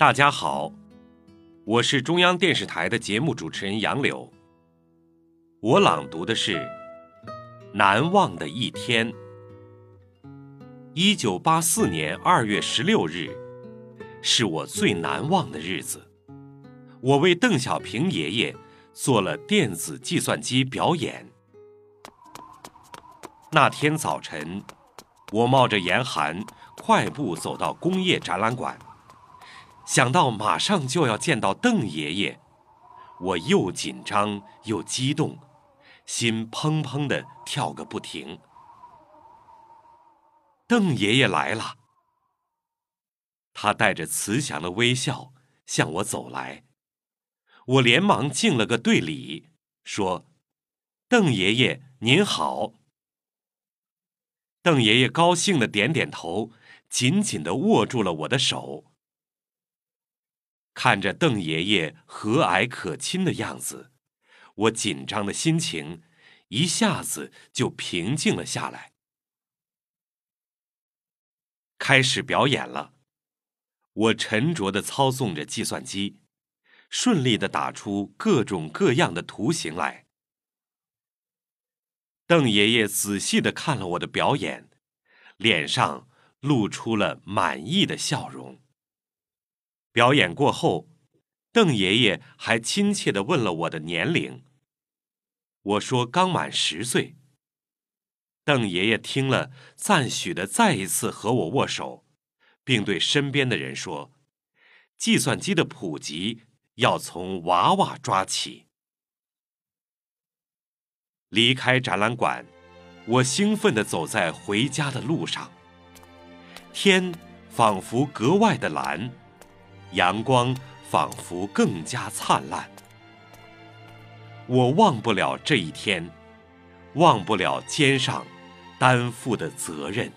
大家好，我是中央电视台的节目主持人杨柳。我朗读的是《难忘的一天》。一九八四年二月十六日，是我最难忘的日子。我为邓小平爷爷做了电子计算机表演。那天早晨，我冒着严寒，快步走到工业展览馆。想到马上就要见到邓爷爷，我又紧张又激动，心砰砰的跳个不停。邓爷爷来了，他带着慈祥的微笑向我走来，我连忙敬了个对礼，说：“邓爷爷您好。”邓爷爷高兴的点点头，紧紧的握住了我的手。看着邓爷爷和蔼可亲的样子，我紧张的心情一下子就平静了下来。开始表演了，我沉着的操纵着计算机，顺利的打出各种各样的图形来。邓爷爷仔细的看了我的表演，脸上露出了满意的笑容。表演过后，邓爷爷还亲切的问了我的年龄。我说刚满十岁。邓爷爷听了，赞许的再一次和我握手，并对身边的人说：“计算机的普及要从娃娃抓起。”离开展览馆，我兴奋的走在回家的路上，天仿佛格外的蓝。阳光仿佛更加灿烂，我忘不了这一天，忘不了肩上担负的责任。